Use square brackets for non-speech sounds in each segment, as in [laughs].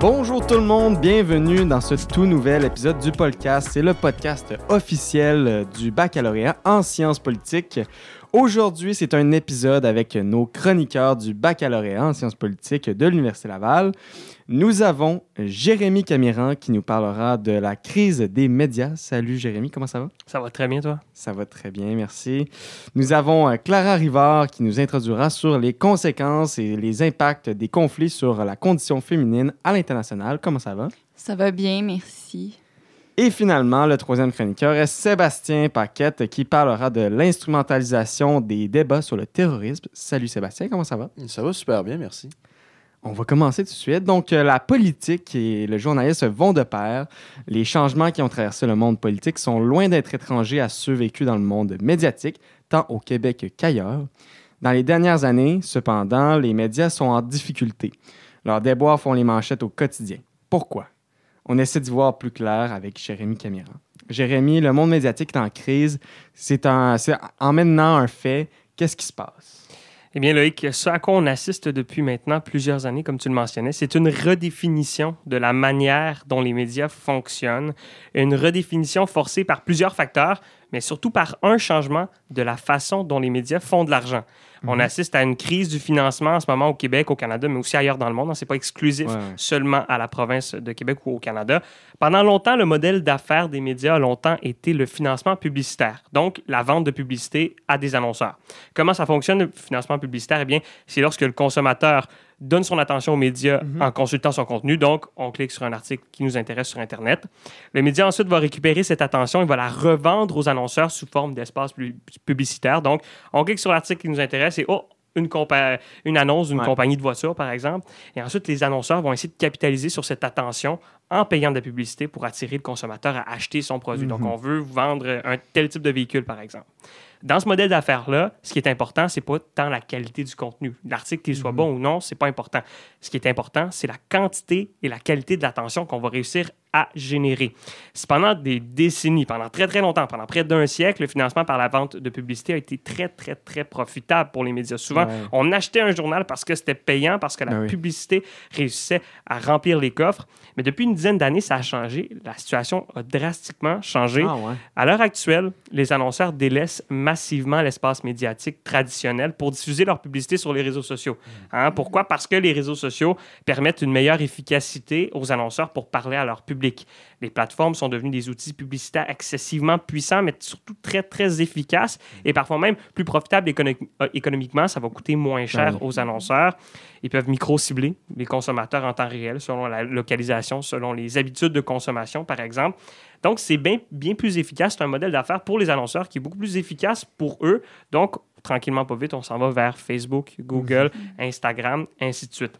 Bonjour tout le monde, bienvenue dans ce tout nouvel épisode du podcast. C'est le podcast officiel du baccalauréat en sciences politiques. Aujourd'hui, c'est un épisode avec nos chroniqueurs du baccalauréat en sciences politiques de l'Université Laval. Nous avons Jérémy Camiran qui nous parlera de la crise des médias. Salut Jérémy, comment ça va? Ça va très bien, toi? Ça va très bien, merci. Nous avons euh, Clara Rivard qui nous introduira sur les conséquences et les impacts des conflits sur la condition féminine à l'international. Comment ça va? Ça va bien, merci. Et finalement, le troisième chroniqueur est Sébastien Paquette qui parlera de l'instrumentalisation des débats sur le terrorisme. Salut Sébastien, comment ça va? Ça va super bien, merci. On va commencer tout de suite. Donc, euh, la politique et le journalisme vont de pair. Les changements qui ont traversé le monde politique sont loin d'être étrangers à ceux vécus dans le monde médiatique, tant au Québec qu'ailleurs. Dans les dernières années, cependant, les médias sont en difficulté. Leurs déboires font les manchettes au quotidien. Pourquoi? On essaie d'y voir plus clair avec Jérémy Camiran. Jérémy, le monde médiatique est en crise. C'est en, maintenant un fait. Qu'est-ce qui se passe? Eh bien, Loïc, ce à quoi on assiste depuis maintenant plusieurs années, comme tu le mentionnais, c'est une redéfinition de la manière dont les médias fonctionnent, une redéfinition forcée par plusieurs facteurs, mais surtout par un changement de la façon dont les médias font de l'argent. On Mhm. assiste à une crise du financement en ce moment au Québec, au Canada, mais aussi ailleurs dans le monde. Ce n'est pas exclusif Ouais, ouais. seulement à la province de Québec ou au Canada. Pendant longtemps, le modèle d'affaires des médias a longtemps été le financement publicitaire, donc la vente de publicité à des annonceurs. Comment ça fonctionne le financement publicitaire? Eh bien, c'est lorsque le consommateur donne son attention aux médias Mhm. en consultant son contenu. Donc, on clique sur un article qui nous intéresse sur Internet. Le média ensuite va récupérer cette attention et va la revendre aux annonceurs sous forme d'espace pu- publicitaire. Donc, on clique sur l'article qui nous intéresse et oh, une, annonce d'une Ouais. compagnie de voitures, par exemple. Et ensuite, les annonceurs vont essayer de capitaliser sur cette attention en payant de la publicité pour attirer le consommateur à acheter son produit. Donc, Mhm. on veut vendre un tel type de véhicule, par exemple. Dans ce modèle d'affaires-là, ce qui est important, c'est pas tant la qualité du contenu. L'article, qu'il soit Mhm. bon ou non, c'est pas important. Ce qui est important, c'est la quantité et la qualité de l'attention qu'on va réussir à générer. C'est pendant des décennies, pendant très très longtemps, pendant près d'un siècle, le financement par la vente de publicité a été très très très profitable pour les médias. Souvent, Ouais. on achetait un journal parce que c'était payant, parce que la Ah oui. publicité réussissait à remplir les coffres. Mais depuis une dizaine d'années, ça a changé. La situation a drastiquement changé. Ah ouais. À l'heure actuelle, les annonceurs délaissent massivement l'espace médiatique traditionnel pour diffuser leur publicité sur les réseaux sociaux. Hein, Pourquoi? Parce que les réseaux sociaux permettent une meilleure efficacité aux annonceurs pour parler à leur public. Les plateformes sont devenues des outils publicitaires excessivement puissants, mais surtout très, très efficaces et parfois même plus profitables écono- euh, économiquement. Ça va coûter moins cher oui. aux annonceurs. Ils peuvent micro-cibler les consommateurs en temps réel selon la localisation, selon les habitudes de consommation, par exemple. Donc, c'est bien, bien plus efficace. C'est un modèle d'affaires pour les annonceurs qui est beaucoup plus efficace pour eux. Donc, tranquillement, pas vite, on s'en va vers Facebook, Google, Instagram, ainsi de suite.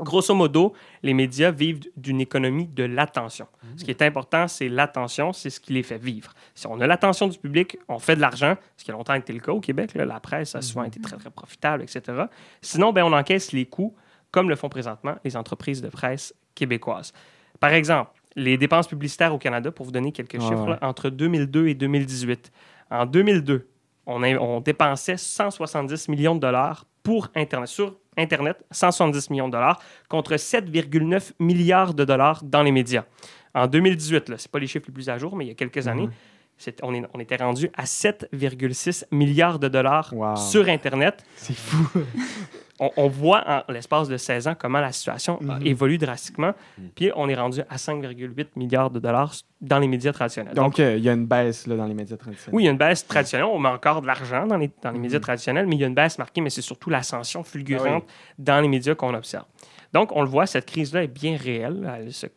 Grosso modo, les médias vivent d'une économie de l'attention. Ce qui est important, c'est l'attention, c'est ce qui les fait vivre. Si on a l'attention du public, on fait de l'argent, ce qui a longtemps été le cas au Québec. là. la presse a souvent été très, très profitable, etc. Sinon, ben, on encaisse les coûts, comme le font présentement les entreprises de presse québécoises. Par exemple, les dépenses publicitaires au Canada, pour vous donner quelques Ouais, chiffres, ouais. là, entre 2002 et 2018. En 2002, on, dépensait 170 millions de dollars pour Internet. Sur Internet, 170 millions de dollars contre 7,9 milliards de dollars dans les médias. En 2018, ce n'est pas les chiffres les plus à jour, mais il y a quelques années, on, est- on était rendu à 7,6 milliards de dollars Wow. sur Internet. C'est fou. [laughs] On, on voit en l'espace de 16 ans comment la situation Mhm. évolué drastiquement. Puis on est rendu à 5,8 milliards de dollars dans les médias traditionnels. Donc, euh, il y a une baisse là, dans les médias traditionnels. Oui, il y a une baisse traditionnelle. On met encore de l'argent dans les, dans les médias Mhm. traditionnels, mais il y a une baisse marquée, mais c'est surtout l'ascension fulgurante dans les médias qu'on observe. Donc, on le voit, cette crise-là est bien réelle. Elle se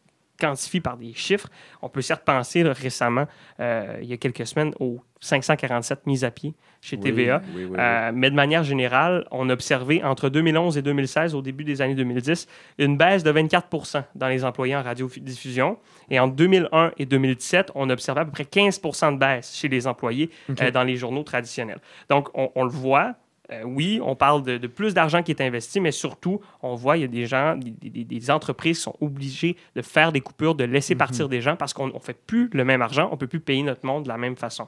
quantifie par des chiffres. On peut certes penser là, récemment, euh, il y a quelques semaines, aux 547 mises à pied chez TVA. Oui, oui, oui. Euh, mais de manière générale, on a observé entre 2011 et 2016, au début des années 2010, une baisse de 24 dans les employés en radiodiffusion. Et entre 2001 et 2017, on observait à peu près 15 de baisse chez les employés euh, dans les journaux traditionnels. Donc, on, on le voit, Euh, oui, on parle de, plus d'argent qui est investi, mais surtout, on voit, il y a des gens, des, entreprises qui sont obligées de faire des coupures, de laisser mhm. partir des gens parce qu'on ne fait plus le même argent, on ne peut plus payer notre monde de la même façon.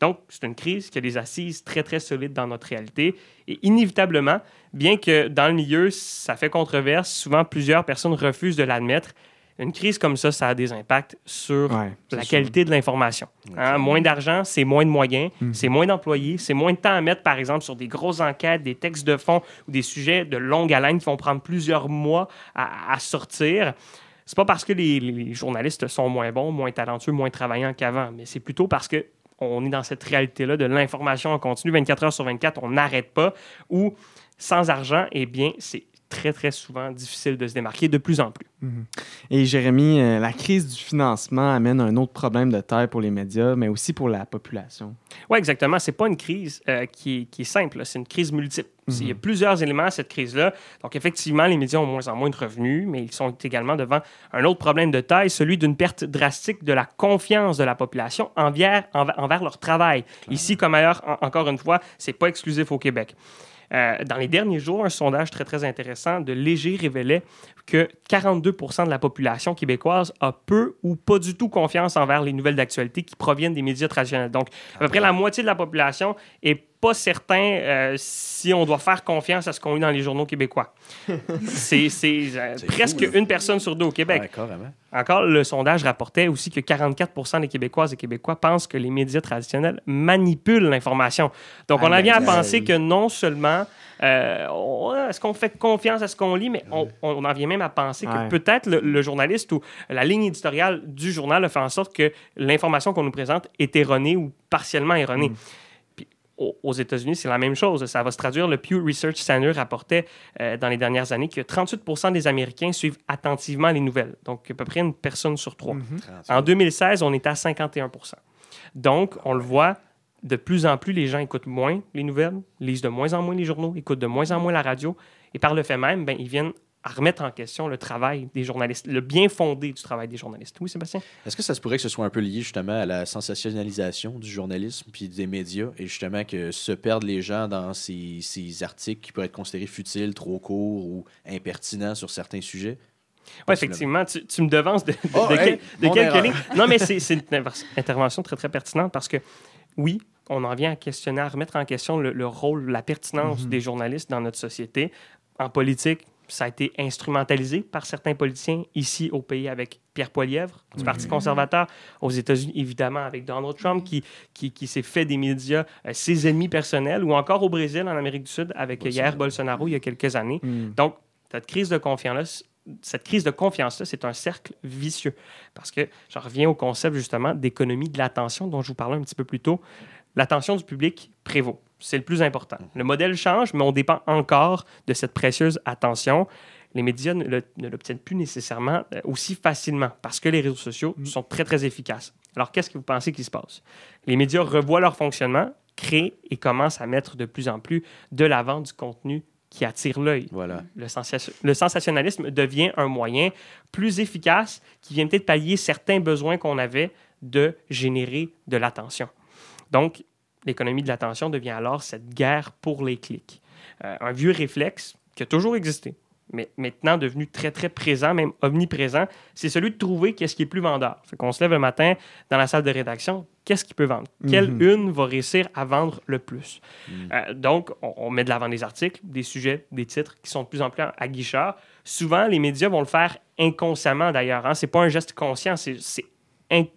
Donc, c'est une crise qui a des assises très, très solides dans notre réalité. Et inévitablement, bien que dans le milieu, ça fait controverse, souvent plusieurs personnes refusent de l'admettre, une crise comme ça, ça a des impacts sur la qualité de l'information. Hein, moins d'argent, c'est moins de moyens, mhm. c'est moins d'employés, c'est moins de temps à mettre, par exemple, sur des grosses enquêtes, des textes de fond ou des sujets de longue haleine qui vont prendre plusieurs mois à, sortir. C'est pas parce que les, journalistes sont moins bons, moins talentueux, moins travaillants qu'avant, mais c'est plutôt parce que on est dans cette réalité-là de l'information en continu 24 heures sur 24, on n'arrête pas, ou sans argent, eh bien, c'est très, très souvent difficile de se démarquer de plus en plus. Mhm. Et Jérémy, euh, la crise du financement amène un autre problème de taille pour les médias, mais aussi pour la population. Oui, exactement. Ce n'est pas une crise euh, qui, est, simple, c'est une crise multiple. Il y a mhm. plusieurs éléments à cette crise-là. Donc, effectivement, les médias ont moins en moins de revenus, mais ils sont également devant un autre problème de taille, celui d'une perte drastique de la confiance de la population envers, envers, leur travail. Ici, comme ailleurs, encore une fois, ce n'est pas exclusif au Québec. Euh, dans les derniers jours, un sondage très, très intéressant de Léger révélait que 42% de la population québécoise a peu ou pas du tout confiance envers les nouvelles d'actualité qui proviennent des médias traditionnels. Donc, à peu près la moitié de la population est pas certain euh, si on doit faire confiance à ce qu'on lit dans les journaux québécois. [laughs] c'est euh, presque une personne sur deux au Québec. Encore, le sondage rapportait aussi que 44% des Québécoises et Québécois pensent que les médias traditionnels manipulent l'information. Donc, on a bien à penser que non seulement euh, est-ce qu'on fait confiance à ce qu'on lit, mais on, en vient même à penser que peut-être le, journaliste ou la ligne éditoriale du journal a fait en sorte que l'information qu'on nous présente est erronée ou partiellement erronée. Mm aux États-Unis, c'est la même chose. Ça va se traduire. Le Pew Research Center rapportait euh, dans les dernières années que 38% des Américains suivent attentivement les nouvelles. Donc, à peu près une personne sur trois. Mhm. En 2016, on était à 51% Donc, on le voit, de plus en plus, les gens écoutent moins les nouvelles, lisent de moins en moins les journaux, écoutent de moins en moins la radio. Et par le fait même, ben, ils viennent à remettre en question le travail des journalistes, le bien fondé du travail des journalistes. Oui, Sébastien? Est-ce que ça se pourrait que ce soit un peu lié justement à la sensationnalisation du journalisme puis des médias et justement que se perdent les gens dans ces, ces articles qui pourraient être considérés futiles, trop courts ou impertinents sur certains sujets? Oui, effectivement, tu, tu, me devances de, de, oh, quelques lignes. Non, mais c'est une intervention très, très pertinente parce que, oui, on en vient à questionner, à remettre en question le, rôle, la pertinence mm-hmm. des journalistes dans notre société. En politique, ça a été instrumentalisé par certains politiciens ici au pays avec Pierre Poilièvre du Parti conservateur, aux États-Unis évidemment avec Donald Trump qui, qui, s'est fait des médias euh, ses ennemis personnels, ou encore au Brésil, en Amérique du Sud, avec Jair Bolsonaro il y a quelques années. Hmm. Donc, cette crise de confiance-là, cette crise de confiance-là, c'est un cercle vicieux. Parce que je reviens au concept justement d'économie de l'attention dont je vous parlais un petit peu plus tôt. L'attention du public prévaut c'est le plus important. Le modèle change, mais on dépend encore de cette précieuse attention. Les médias ne l'obtiennent plus nécessairement euh, aussi facilement parce que les réseaux sociaux mm. sont très, très efficaces. Alors, qu'est-ce que vous pensez qui se passe? Les médias revoient leur fonctionnement, créent et commencent à mettre de plus en plus de l'avant du contenu qui attire l'œil. Voilà. Le, le, sensationnalisme devient un moyen plus efficace qui vient peut-être pallier certains besoins qu'on avait de générer de l'attention. Donc, l'économie de l'attention devient alors cette guerre pour les clics. Euh, un vieux réflexe qui a toujours existé, mais maintenant devenu très, très présent, même omniprésent, c'est celui de trouver qu'est-ce qui est plus vendeur. Fait qu'on se lève le matin dans la salle de rédaction, qu'est-ce qui peut vendre? Quelle mhm. une va réussir à vendre le plus? Mhm. Euh, donc, on, met de l'avant des articles, des sujets, des titres qui sont de plus en plus aguicheurs. Souvent, les médias vont le faire inconsciemment d'ailleurs. Hein? Ce n'est pas un geste conscient, c'est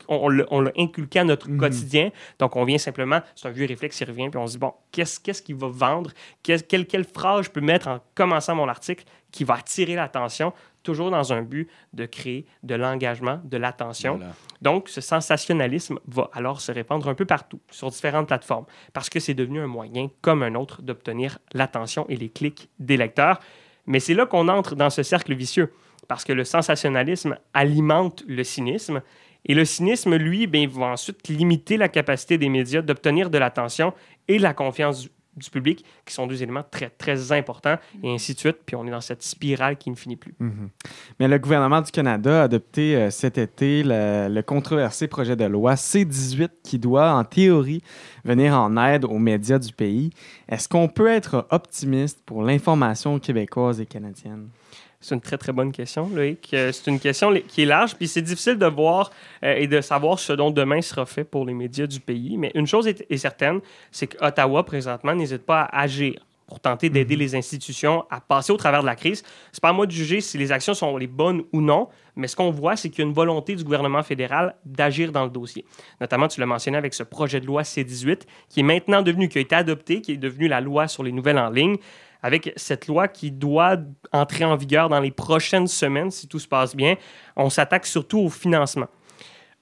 on, l'a inculqué à notre mhm. quotidien. Donc, on vient simplement, c'est un vieux réflexe qui revient, puis on se dit, bon, qu'est-ce qu'est-ce qu'il va vendre? quelle, quelle phrase je peux mettre en commençant mon article qui va attirer l'attention, toujours dans un but de créer de l'engagement, de l'attention. Donc, ce sensationnalisme va alors se répandre un peu partout, sur différentes plateformes, parce que c'est devenu un moyen comme un autre d'obtenir l'attention et les clics des lecteurs. Mais c'est là qu'on entre dans ce cercle vicieux, parce que le sensationnalisme alimente le cynisme et le cynisme, lui, ben, va ensuite limiter la capacité des médias d'obtenir de l'attention et la confiance du public, qui sont deux éléments très, très importants, et ainsi de suite. Puis on est dans cette spirale qui ne finit plus. Mhm. Mais le gouvernement du Canada a adopté euh, cet été le, le controversé projet de loi C-18 qui doit, en théorie, venir en aide aux médias du pays. Est-ce qu'on peut être optimiste pour l'information québécoise et canadienne? C'est une très, très bonne question, Loïc. Euh, C'est une question qui est large, puis c'est difficile de voir euh, et de savoir ce dont demain sera fait pour les médias du pays. Mais une chose est, est certaine, c'est qu'Ottawa, présentement, n'hésite pas à agir pour tenter d'aider les institutions à passer au travers de la crise. C'est pas à moi de juger si les actions sont les bonnes ou non, mais ce qu'on voit, c'est qu'il y a une volonté du gouvernement fédéral d'agir dans le dossier. Notamment, tu l'as mentionné avec ce projet de loi C-18, qui est maintenant devenu, qui a été adopté, qui est devenu la loi sur les nouvelles en ligne avec cette loi qui doit entrer en vigueur dans les prochaines semaines, si tout se passe bien, on s'attaque surtout au financement.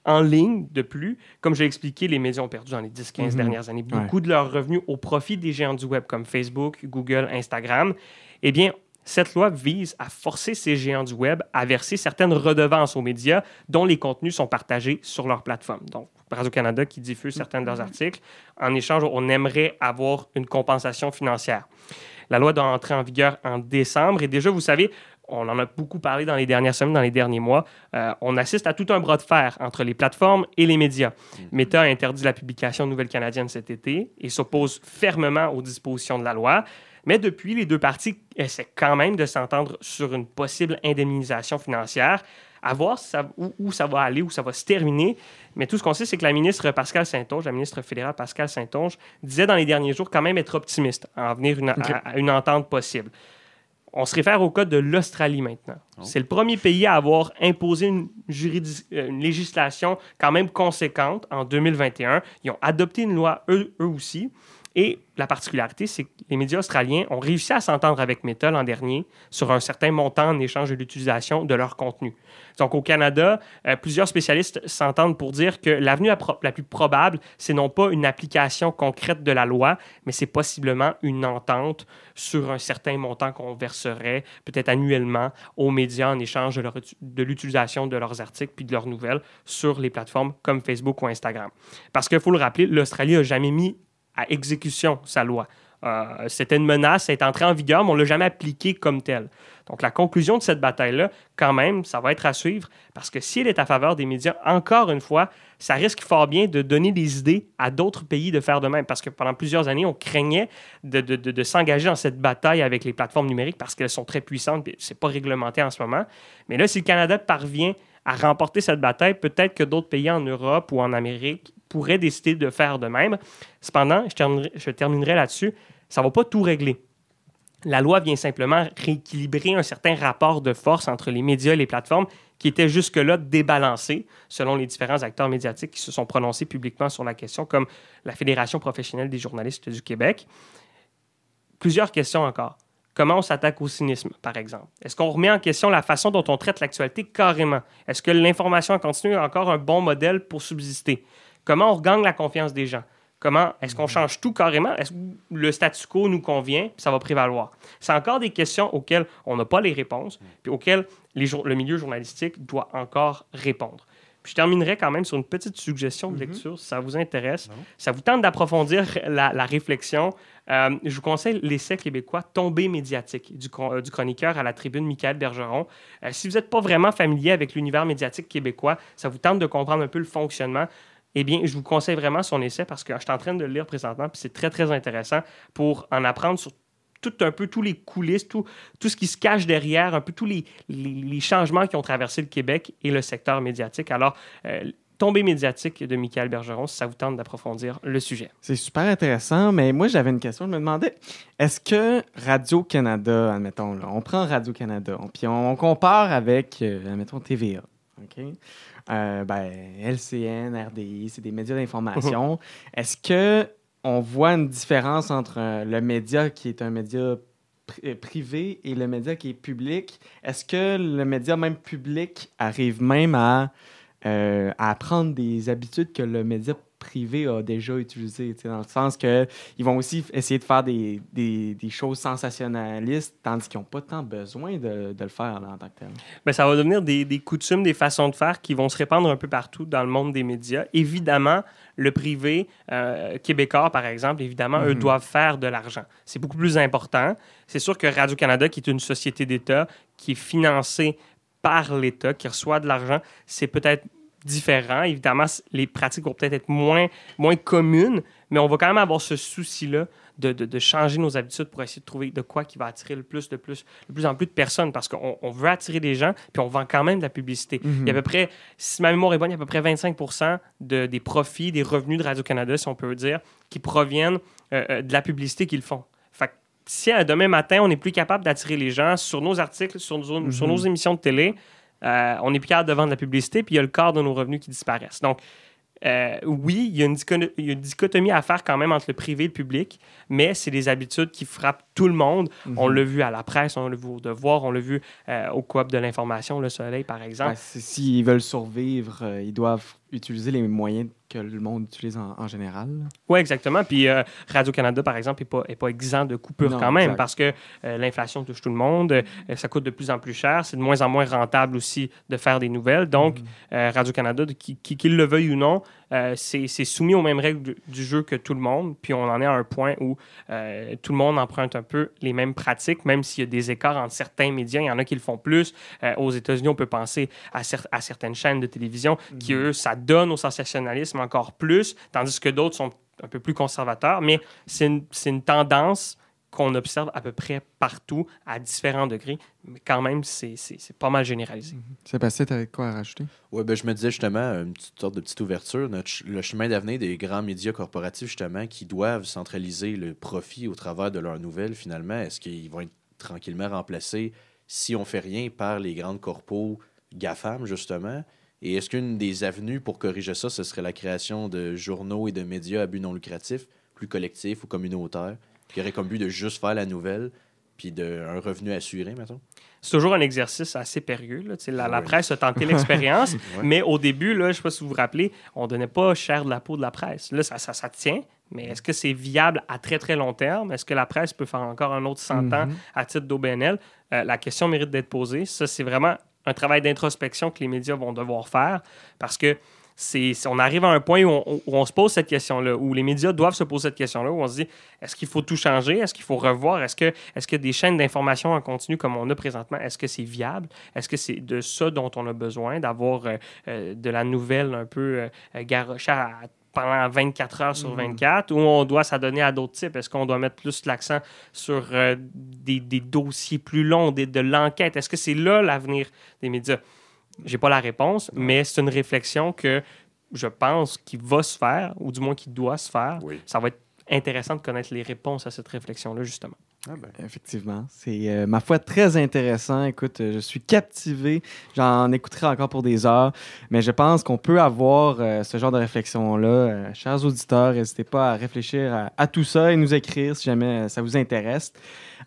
En ligne, de plus, comme j'ai expliqué, les médias ont perdu dans les 10-15 Mhm. dernières années beaucoup de leurs revenus au profit des géants du web comme Facebook, Google, Instagram. Eh bien, cette loi vise à forcer ces géants du web à verser certaines redevances aux médias dont les contenus sont partagés sur leur plateforme. Donc, Radio-Canada qui diffuse certains de leurs articles. En échange, on aimerait avoir une compensation financière. La loi doit entrer en vigueur en décembre. Et déjà, vous savez, on en a beaucoup parlé dans les dernières semaines, dans les derniers mois. euh, on assiste à tout un bras de fer entre les plateformes et les médias. Meta a interdit la publication de Nouvelles Canadiennes cet été et s'oppose fermement aux dispositions de la loi. Mais depuis, les deux parties essaient quand même de s'entendre sur une possible indemnisation financière. À voir ça- où, où ça va aller, où ça va se terminer. Mais tout ce qu'on sait, c'est que la ministre Pascal Saint-Onge, la ministre fédérale Pascal Saint-Onge, disait dans les derniers jours quand même être optimiste à en venir une- à, à une entente possible. On se réfère au cas de l'Australie maintenant. Oh. C'est le premier pays à avoir imposé une, euh, une législation quand même conséquente en 2021. Ils ont adopté une loi eux, eux aussi. Et la particularité, c'est que les médias australiens ont réussi à s'entendre avec Meta l'an dernier sur un certain montant en échange de l'utilisation de leur contenu. Donc au Canada, euh, plusieurs spécialistes s'entendent pour dire que l'avenue la, plus probable, c'est non pas une application concrète de la loi, mais c'est possiblement une entente sur un certain montant qu'on verserait peut-être annuellement aux médias en échange de, uti- de l'utilisation de leurs articles puis de leurs nouvelles sur les plateformes comme Facebook ou Instagram. Parce qu'il faut le rappeler, l'Australie n'a jamais mis à exécution sa loi. Euh, C'était une menace, ça est entré en vigueur, mais on ne l'a jamais appliquée comme telle. Donc la conclusion de cette bataille-là, quand même, ça va être à suivre, parce que si elle est à faveur des médias, encore une fois, ça risque fort bien de donner des idées à d'autres pays de faire de même, parce que pendant plusieurs années, on craignait de, de- s'engager dans cette bataille avec les plateformes numériques parce qu'elles sont très puissantes, et c'est pas réglementé en ce moment. Mais là, si le Canada parvient à remporter cette bataille, peut-être que d'autres pays en Europe ou en Amérique pourraient décider de faire de même. Cependant, je terminerai, je terminerai là-dessus, ça ne va pas tout régler. La loi vient simplement rééquilibrer un certain rapport de force entre les médias et les plateformes qui était jusque-là débalancé selon les différents acteurs médiatiques qui se sont prononcés publiquement sur la question, comme la Fédération professionnelle des journalistes du Québec. Plusieurs questions encore. Comment on s'attaque au cynisme, par exemple? Est-ce qu'on remet en question la façon dont on traite l'actualité carrément? Est-ce que l'information en continu est encore un bon modèle pour subsister? Comment on regagne la confiance des gens? Comment est-ce qu'on change tout carrément? Est-ce que le statu quo nous convient? puis Ça va prévaloir? C'est encore des questions auxquelles on n'a pas les réponses, puis auxquelles les le milieu journalistique doit encore répondre. Puis je terminerai quand même sur une petite suggestion de lecture, si ça vous intéresse. Ça vous tente d'approfondir la, la réflexion. Euh, je vous conseille l'essai québécois Tombé médiatique du, euh, du chroniqueur à la tribune Michael Bergeron. Euh, si vous n'êtes pas vraiment familier avec l'univers médiatique québécois, ça vous tente de comprendre un peu le fonctionnement, eh bien, je vous conseille vraiment son essai parce que je suis en train de le lire présentement, puis c'est très, très intéressant pour en apprendre sur tout un peu tous les coulisses, tout, tout ce qui se cache derrière, un peu tous les, les, changements qui ont traversé le Québec et le secteur médiatique. Alors, euh, Tombée médiatique de Michael Bergeron, si ça vous tente d'approfondir le sujet. C'est super intéressant, mais moi j'avais une question. Je me demandais, est-ce que Radio-Canada, admettons, là, on prend Radio-Canada, puis on, compare avec, euh, admettons, TVA, OK? Euh, ben, LCN, RDI, c'est des médias d'information. est-ce que on voit une différence entre euh, le média qui est un média euh, privé et le média qui est public? Est-ce que le média même public arrive même à, euh, à prendre des habitudes que le média privé a déjà utilisé, dans le sens que ils vont aussi essayer de faire des, des, des choses sensationnalistes, tandis qu'ils n'ont pas tant besoin de, de le faire là, en tant que tel. Ben, ça va devenir des, des coutumes, des façons de faire qui vont se répandre un peu partout dans le monde des médias. Évidemment, le privé euh, québécois, par exemple, évidemment, eux Mhm. doivent faire de l'argent. C'est beaucoup plus important. C'est sûr que Radio-Canada, qui est une société d'État, qui est financée par l'État, qui reçoit de l'argent, c'est peut-être différent. Évidemment, les pratiques vont peut-être être moins, moins communes, mais on va quand même avoir ce souci-là de, de- de changer nos habitudes pour essayer de trouver de quoi qui va attirer le plus, de plus, de plus en plus de personnes parce qu'on on veut attirer des gens, puis on vend quand même de la publicité. Il y a à peu près, si ma mémoire est bonne, il y a à peu près 25 de, des profits, des revenus de Radio-Canada, si on peut dire, qui proviennent euh, euh, de la publicité qu'ils font. Fait que si euh, demain matin, on n'est plus capable d'attirer les gens sur nos articles, sur nos, sur nos émissions de télé, euh, on n'est plus capable de vendre la publicité, puis il y a le quart de nos revenus qui disparaissent. Donc, euh, oui, il y, a une dicho- il y a une dichotomie à faire quand même entre le privé et le public, mais c'est des habitudes qui frappent tout le monde. On l'a vu à la presse, on l'a vu au devoir, on l'a vu euh, au coop de l'information, Le Soleil, par exemple. Ouais, c'est- S'ils veulent survivre, ils doivent utiliser les moyens que le monde utilise en, en général. Oui, exactement. Puis euh, Radio-Canada, par exemple, n'est pas, est pas exempt de coupures Non, quand même exact. parce que euh, l'inflation touche tout le monde. euh, ça coûte de plus en plus cher. C'est de moins en moins rentable aussi de faire des nouvelles. Donc, euh, Radio-Canada, de- qui- qu'il le veuille ou non, c'est soumis aux mêmes règles du, du jeu que tout le monde. Puis on en est à un point où tout le monde emprunte un peu les mêmes pratiques, même s'il y a des écarts entre certains médias. Il y en a qui le font plus. Aux États-Unis, on peut penser à, cer- à certaines chaînes de télévision qui, eux, ça donne au sensationnalisme encore plus, tandis que d'autres sont un peu plus conservateurs. Mais c'est une, c'est une tendance qu'on observe à peu près partout, à différents degrés. Mais quand même, c'est c'est- c'est pas mal généralisé. Sébastien, tu avais quoi à rajouter? Oui, ben, je me disais justement, une petite sorte de petite ouverture, notre ch- le chemin d'avenir des grands médias corporatifs, justement, qui doivent centraliser le profit au travers de leurs nouvelles, finalement, est-ce qu'ils vont être tranquillement remplacés, si on fait rien, par les grandes corpos GAFAM, justement? Et est-ce qu'une des avenues pour corriger ça, ce serait la création de journaux et de médias à but non lucratif, plus collectifs ou communautaires, qui auraient comme but de juste faire la nouvelle, puis de, un revenu assuré, mettons? C'est toujours un exercice assez périlleux. là. La, presse a tenté [laughs] l'expérience, Ouais. mais au début, là, je ne sais pas si vous vous rappelez, on donnait pas cher de la peau de la presse. Là, ça, ça, ça tient, mais est-ce que c'est viable à très, très long terme? Est-ce que la presse peut faire encore un autre 100 ans Mhm. à titre d'OBNL? Euh, la question mérite d'être posée. Ça, c'est vraiment un travail d'introspection que les médias vont devoir faire parce que c'est, on arrive à un point où on, se pose cette question-là, où les médias doivent se poser cette question-là, où on se dit est-ce qu'il faut tout changer? Est-ce qu'il faut revoir? Est-ce que, est-ce que des chaînes d'information en continu comme on a présentement, est-ce que c'est viable? Est-ce que c'est de ça dont on a besoin, d'avoir euh, euh, de la nouvelle un peu euh, euh, garochée à- pendant 24 heures sur 24, ou on doit s'adonner à d'autres types? Est-ce qu'on doit mettre plus l'accent sur euh, des, des dossiers plus longs, des- de l'enquête? Est-ce que c'est là l'avenir des médias? J'ai pas la réponse, mais c'est une réflexion que je pense qu'il va se faire, ou du moins qu'il doit se faire. Oui. Ça va être intéressant de connaître les réponses à cette réflexion-là, justement. Ah ben. Effectivement. C'est, euh, ma foi, très intéressant. Écoute, euh, je suis captivé. J'en écouterai encore pour des heures. Mais je pense qu'on peut avoir euh, ce genre de réflexion-là. Euh, chers auditeurs, n'hésitez pas à réfléchir à, à tout ça et nous écrire si jamais euh, ça vous intéresse.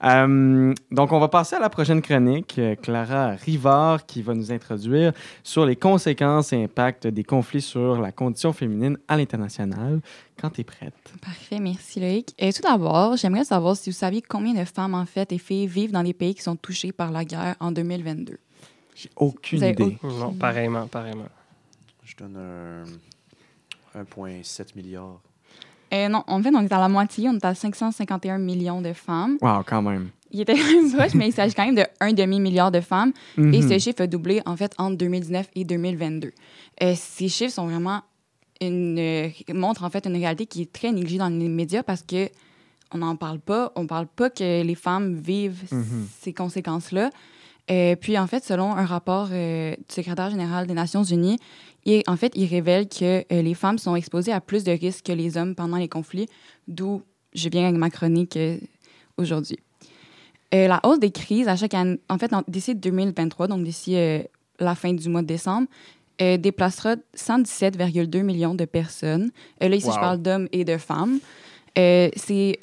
Euh, donc, on va passer à la prochaine chronique. Euh, Clara Rivard qui va nous introduire sur les conséquences et impacts des conflits sur la condition féminine à l'international. Quand tu es prête? Parfait, merci Loïc. Euh, tout d'abord, j'aimerais savoir si vous saviez combien de femmes, en fait, et filles vivent dans des pays qui sont touchés par la guerre en 2022. J'ai aucune idée. Non, pareillement, pareillement. Je donne un 1,7 milliard. Euh, non, en fait, on est à la moitié. On est à 551 millions de femmes. Wow, quand même. Il était quand même proche, mais il s'agit quand même de un demi-milliard de femmes. Et Mhm. ce chiffre a doublé, en fait, entre 2019 et 2022. Euh, ces chiffres sont vraiment une, euh, montrent, en fait, une réalité qui est très négligée dans les médias parce que on n'en parle pas. On parle pas que les femmes vivent Mhm. ces conséquences-là. Euh, puis, en fait, selon un rapport euh, du secrétaire général des Nations Unies, il, en fait, il révèle que euh, les femmes sont exposées à plus de risques que les hommes pendant les conflits, d'où je viens avec ma chronique euh, aujourd'hui. La hausse des crises à chaque année, en fait, d'ici 2023, donc d'ici la fin du mois de décembre, déplacera 117,2 millions de personnes. Là, ici, Wow. je parle d'hommes et de femmes. C'est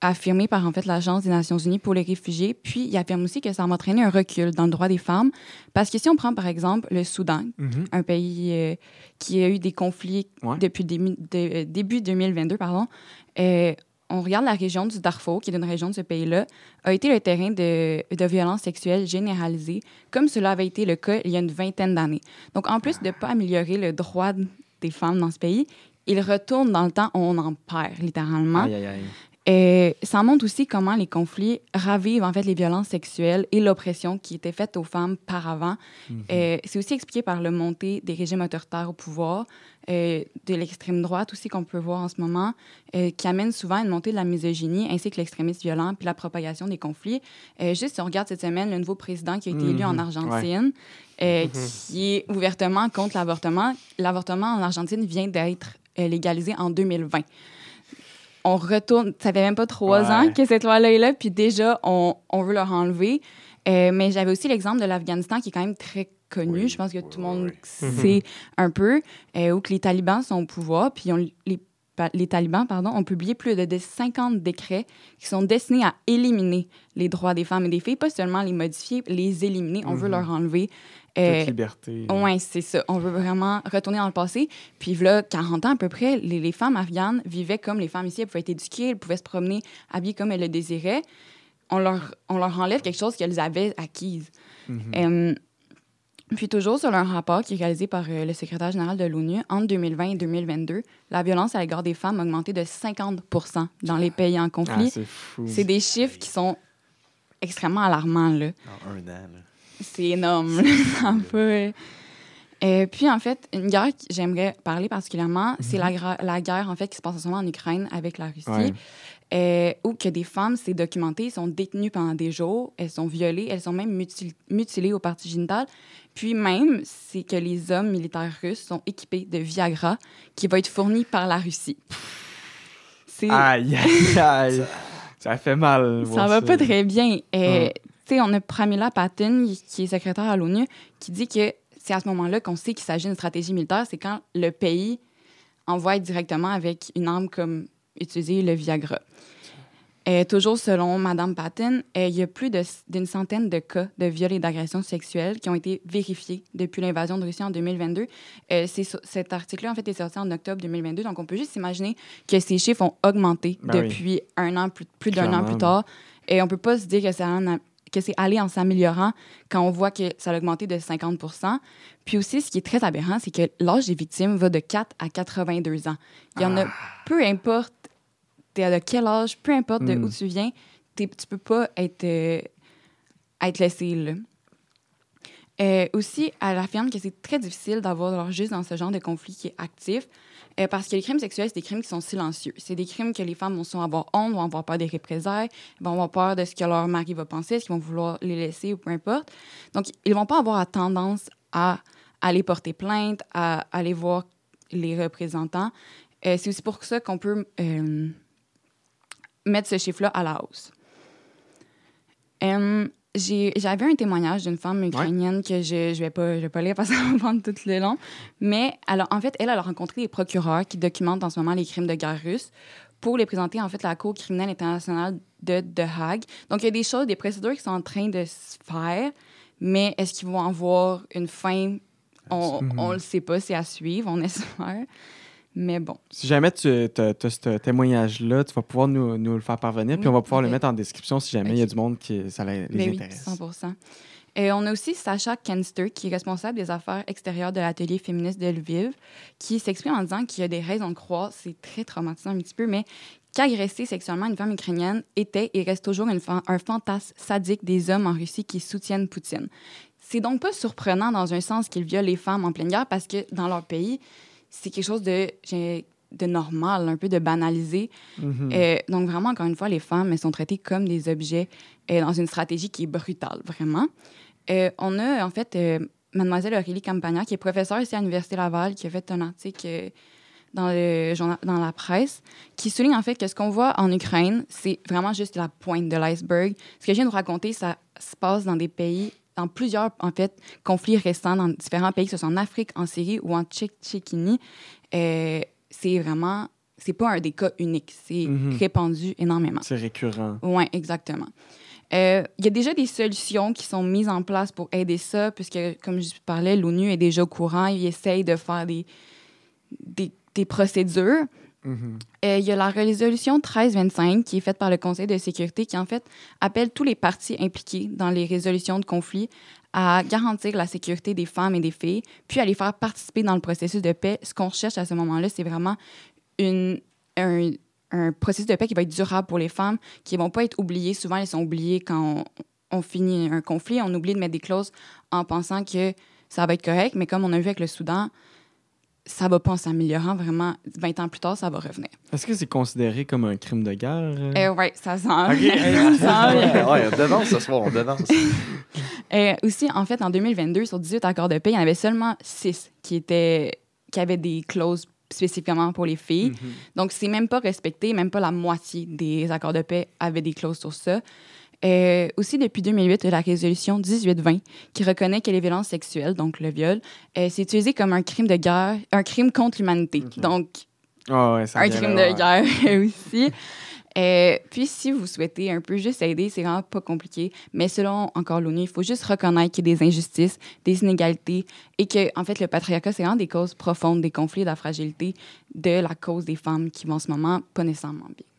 affirmé par en fait l'Agence des Nations Unies pour les réfugiés. Puis il affirme aussi que ça va entraîner un recul dans le droit des femmes. Parce que si on prend par exemple le Soudan, Mhm. un pays euh, qui a eu des conflits Ouais. depuis de- euh, début 2022, pardon, euh, on regarde la région du Darfour, qui est une région de ce pays-là, a été le terrain de, de violences sexuelles généralisées, comme cela avait été le cas il y a une vingtaine d'années. Donc, en plus de ne pas améliorer le droit des femmes dans ce pays, il retourne dans le temps où on en perd, littéralement. Aïe, aïe, aïe. Et ça montre aussi comment les conflits ravivent en fait les violences sexuelles et l'oppression qui était faite aux femmes par avant. Mhm. Euh, c'est aussi expliqué par le montée des régimes autoritaires au pouvoir, euh, de l'extrême droite aussi qu'on peut voir en ce moment, euh, qui amène souvent à une montée de la misogynie ainsi que l'extrémisme violent puis la propagation des conflits. Euh, juste si on regarde cette semaine le nouveau président qui a été élu en Mhm. Argentine, euh, qui est ouvertement contre l'avortement. L'avortement en Argentine vient d'être euh, légalisé en 2020 on retourne, ça fait même pas trois Ouais. ans que cette loi-là est là, puis déjà, on, on veut leur enlever. Euh, mais j'avais aussi l'exemple de l'Afghanistan qui est quand même très connu. Oui, Je pense que oui, tout le monde oui, sait un peu, euh, où que les talibans sont au pouvoir, puis on- les, les talibans pardon, ont publié plus de, de 50 décrets qui sont destinés à éliminer les droits des femmes et des filles, pas seulement les modifier, les éliminer. On veut Mhm. leur enlever. Toute Euh, liberté. oui, c'est ça. On veut vraiment retourner dans le passé. Puis là, 40 ans à peu près, les, les femmes afghanes vivaient comme les femmes ici. Elles pouvaient être éduquées, elles pouvaient se promener habillées comme elles le désiraient. On leur, on leur enlève quelque chose qu'elles avaient acquise. Mhm. Euh, puis toujours sur un rapport qui est réalisé par euh, le secrétaire général de l'ONU, entre 2020 et 2022, la violence à l'égard des femmes a augmenté de 50% dans les pays en Ah, conflit. c'est fou. c'est des chiffres qui sont extrêmement alarmants, là. En un an. là. C'est énorme. [laughs] Ça peut... Et puis, en fait, une guerre que j'aimerais parler particulièrement, c'est la, gra- la guerre, en fait, qui se passe en ce moment en Ukraine avec la Russie, Ouais. euh, où que des femmes, c'est documenté, sont détenues pendant des jours, elles sont violées, elles sont même mutil- mutilées aux parties génitales. Puis même, c'est que les hommes militaires russes sont équipés de Viagra qui va être fourni par la Russie. Aïe, aïe, aïe. [laughs] Ça fait mal. Ça va pas très bien. Euh, Ouais. Sais, on a Pramila Patten, qui est secrétaire à l'ONU, qui dit que c'est à ce moment-là qu'on sait qu'il s'agit d'une stratégie militaire, c'est quand le pays envoie directement avec une arme comme utiliser le Viagra. Euh, toujours selon Mme Patton, euh, il y a plus d'une centaine de cas de viols et d'agressions sexuelles qui ont été vérifiés depuis l'invasion de Russie en 2022. Euh, cet article-là, en fait, est sorti en octobre 2022. Donc, on peut juste imaginer que ces chiffres ont augmenté Ben oui. depuis un an, plus, plus d'un an plus tard. Et on peut pas se dire que c'est en- que c'est allé en s'améliorant quand on voit que ça a augmenté de 50% Puis aussi, ce qui est très aberrant, c'est que l'âge des victimes va de 4 à 82 ans. Il y en a, Ah. peu importe de quel âge, peu importe de Mm. où tu viens, tu peux pas être, euh, être laissé là. Euh, aussi, elle affirme que c'est très difficile d'avoir leur juste dans ce genre de conflit qui est actif euh, parce que les crimes sexuels, c'est des crimes qui sont silencieux. C'est des crimes que les femmes vont souvent avoir honte, vont avoir peur des représailles, vont avoir peur de ce que leur mari va penser, est-ce qu'ils vont vouloir les laisser ou peu importe. Donc, ils vont pas avoir la tendance à aller porter plainte, à aller voir les représentants. Euh, c'est aussi pour ça qu'on peut euh, mettre ce chiffre-là à la hausse. J'avais un témoignage d'une femme ukrainienne que je ne vais, pas- je vais pas lire parce que ça va prendre tout le long. Mais alors, en fait, elle, elle a rencontré des procureurs qui documentent en ce moment les crimes de guerre russes pour les présenter en fait à la Cour criminelle internationale de The Hague. Donc, il y a des choses, des procédures qui sont en train de se faire, mais est-ce qu'ils vont avoir une fin? On ne le sait pas, c'est à suivre, on [laughs] espère. Mais bon. Si jamais tu as, ce témoignage-là, tu vas pouvoir nous, nous le faire parvenir, puis Oui, on va pouvoir le mettre en description si jamais il y a du monde qui ça les Ben oui, intéresse. 100 Et on a aussi Sacha Kenster, qui est responsable des affaires extérieures de l'atelier féministe de Lviv, qui s'exprime en disant qu'il y a des raisons de croire, c'est très traumatisant un petit peu, mais qu'agresser sexuellement une femme ukrainienne était et reste toujours une fa- un fantasme sadique des hommes en Russie qui soutiennent Poutine. C'est donc pas surprenant dans un sens qu'ils violent les femmes en pleine guerre parce que dans leur pays, c'est quelque chose de, de normal, un peu de banalisé. Mhm. Euh, donc, vraiment, encore une fois, les femmes elles sont traitées comme des objets euh, dans une stratégie qui est brutale, vraiment. Euh, on a, en fait, Mademoiselle Aurélie Campagna, qui est professeure ici à l'Université Laval, qui a fait un article dans, le journal, dans la presse, qui souligne, en fait, que ce qu'on voit en Ukraine, c'est vraiment juste la pointe de l'iceberg. Ce que je viens de vous raconter, ça se passe dans des pays, dans plusieurs, en fait, conflits récents dans différents pays, que ce soit en Afrique, en Syrie ou en Tchétchénie. Euh, c'est vraiment c'est pas un des cas uniques. C'est Mhm. répandu énormément. C'est récurrent. Oui, exactement. Euh, Il y a déjà des solutions qui sont mises en place pour aider ça, puisque, comme je parlais, l'ONU est déjà au courant. Ils essayent de faire des, des, des procédures. Mhm. Il y a la résolution 1325 qui est faite par le Conseil de sécurité qui, en fait, appelle tous les partis impliqués dans les résolutions de conflits à garantir la sécurité des femmes et des filles, puis à les faire participer dans le processus de paix. Ce qu'on recherche à ce moment-là, c'est vraiment un, processus de paix qui va être durable pour les femmes, qui ne vont pas être oubliées. Souvent, elles sont oubliées quand on finit un conflit. On oublie de mettre des clauses en pensant que ça va être correct, mais comme on a vu avec le Soudan, ça va pas en s'améliorant. Vraiment, 20 ans plus tard, ça va revenir. Est-ce que c'est considéré comme un crime de guerre? euh? Euh, oui, ça sent. Ok. [laughs] ça sent bien. ouais, on devance ce soir, on devance. [laughs] Euh, aussi, en fait, en 2022, sur 18 accords de paix, il y en avait seulement 6 qui, étaient, qui avaient des clauses spécifiquement pour les filles. Mhm. Donc, c'est même pas respecté, même pas la moitié des accords de paix avaient des clauses sur ça. Euh, aussi, depuis 2008, il y a la résolution 1820 qui reconnaît que les violences sexuelles, donc le viol, euh, c'est utilisé comme un crime de guerre, un crime contre l'humanité. Ok. Donc, Ah ouais, un crime de guerre [laughs] aussi. Euh, puis, si vous souhaitez un peu juste aider, c'est vraiment pas compliqué. Mais selon encore l'ONU, il faut juste reconnaître qu'il y a des injustices, des inégalités et que, en fait, le patriarcat, c'est vraiment des causes profondes, des conflits, de la fragilité de la cause des femmes qui vont en ce moment pas nécessairement bien.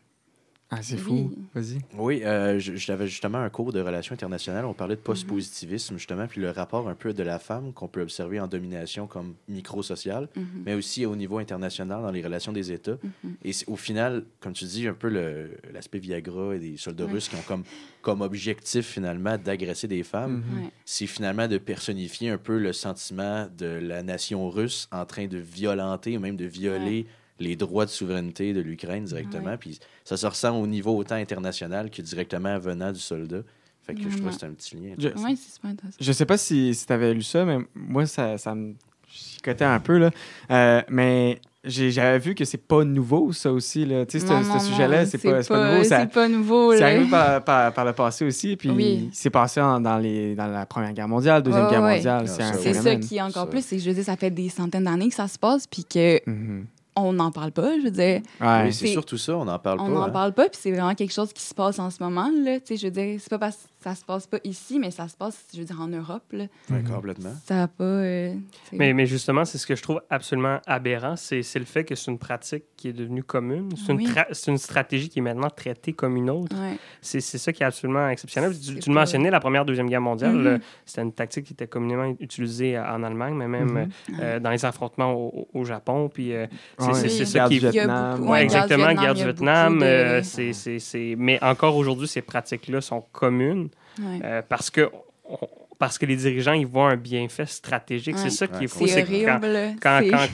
Ah, c'est fou. Oui. Vas-y. Oui, euh, je- j'avais justement un cours de relations internationales. On parlait de post-positivisme, justement, puis le rapport un peu de la femme qu'on peut observer en domination comme micro-sociale, Mhm. mais aussi au niveau international dans les relations des États. Et c'est- au final, comme tu dis, un peu le- l'aspect Viagra et des soldats Ouais. russes qui ont comme, comme objectif, finalement, d'agresser des femmes, Mhm. C'est finalement de personnifier un peu le sentiment de la nation russe en train de violenter ou même de violer les droits de souveraineté de l'Ukraine directement. Ouais. Puis ça se ressent au niveau autant international que directement venant du soldat. Fait que je trouve que c'est un petit lien. Je- Ouais, c'est super intéressant. Je sais pas si, si tu avais lu ça, mais moi, ça, ça me chicotait un peu. Là. Euh, mais j'ai- j'avais vu que c'est pas nouveau, ça aussi. Là. Tu sais, ce- sujet-là, c'est pas, c'est pas nouveau. Ça, C'est pas nouveau, c'est arrivé par, par, par le passé aussi. Puis Oui. c'est passé en- dans, les, dans la Première Guerre mondiale, Deuxième Guerre ouais. mondiale. Ah, c'est un ça, qui est encore Ça. plus, c'est que je veux dire, ça fait des centaines d'années que ça se passe, puis que Mhm. On n'en parle pas, je veux dire. Ouais. Oui, c'est surtout ça, on n'en parle on pas. n'en hein. parle pas, puis c'est vraiment quelque chose qui se passe en ce moment, là. Tu sais, je veux dire, c'est pas parce que ça se passe pas ici, mais ça se passe, je veux dire, en Europe, là. Mhm. complètement. Ça a pas... euh, Mais, mais justement, c'est ce que je trouve absolument aberrant, c'est c'est le fait que c'est une pratique qui est devenue commune. C'est Oui. une, stratégie qui est maintenant traitée comme une autre. Ouais. C'est c'est ça qui est absolument exceptionnel. Tu, le mentionnais, la Première, Deuxième Guerre mondiale, Mhm. c'était une tactique qui était communément utilisée en Allemagne, mais même Mhm. euh, dans les affrontements au, au Japon. Puis, euh, c'est Oui. ça qui du est Ouais, exactement, guerre guerre du Vietnam, de- euh, c'est- c'est- c'est- Mais encore aujourd'hui, ces pratiques-là sont communes Ouais. euh, parce, que, on- parce que les dirigeants ils voient un bienfait stratégique. Ouais. C'est ça qui Ouais, est fou. C'est [laughs]